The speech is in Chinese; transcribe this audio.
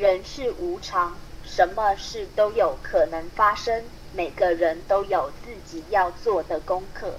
人是无常，什么事都有可能发生。每个人都有自己要做的功课。